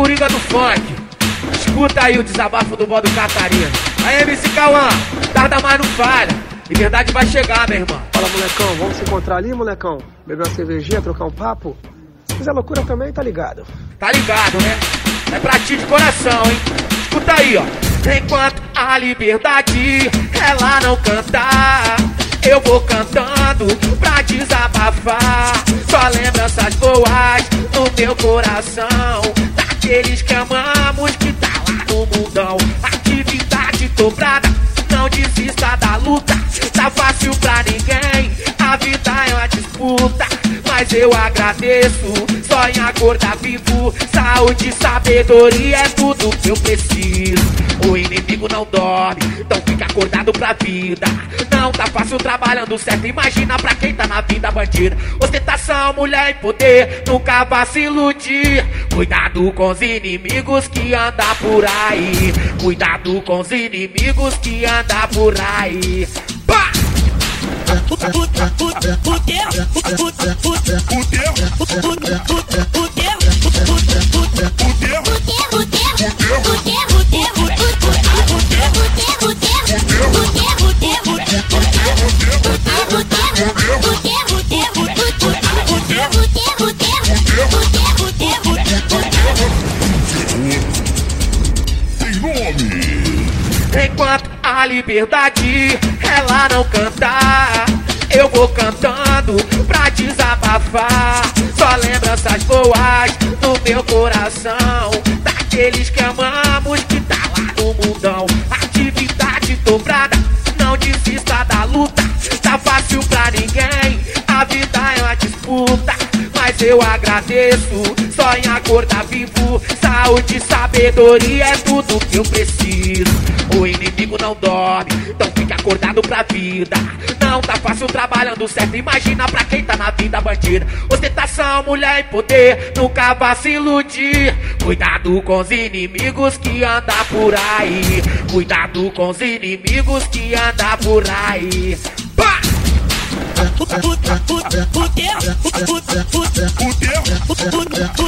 Coringa do Funk. Escuta aí o desabafo do modo Catarina. Aí, MC Cauã, tarda mais não falha. Liberdade vai chegar, meu irmão. Fala, molecão, vamos se encontrar ali, molecão? Beber uma cervejinha, trocar um papo? Se quiser loucura também, tá ligado. Tá ligado, né? É pra ti de coração, hein? Escuta aí, ó. Enquanto a liberdade ela não cantar, eu vou cantando pra desabafar. Só lembranças boas no meu coração. Daqueles que amamos que tá lá no mundão. Atividade dobrada, não desista da luta. Tá fácil pra ninguém, a vida é uma disputa. Mas eu agradeço, só em acordar vivo. Saúde sabedoria é tudo que eu preciso. O inimigo não dorme, então fica acordado pra vida. Não tá fácil trabalhando certo, imagina pra quem tá na vida bandida. Ostentação, mulher e poder, nunca vá se iludir. Cuidado com os inimigos que andam por aí. Cuidado com os inimigos que andam por aí. Pá! Enquanto a liberdade ela não cantar, eu vou cantando pra desabafar. Só lembranças boas no meu coração. Daqueles que amamos que tá lá no mundão. Atividade dobrada, não desista da luta. Tá fácil pra ninguém, a vida é uma disputa. Eu agradeço, só em acordar vivo. Saúde e sabedoria é tudo que eu preciso. O inimigo não dorme, então fica acordado pra vida. Não tá fácil trabalhando certo, imagina pra quem tá na vida bandida. Ostentação, mulher e poder, nunca vá se iludir. Cuidado com os inimigos que andam por aí. Cuidado com os inimigos que andam por aí. Pá! Fudeu. Fudeu.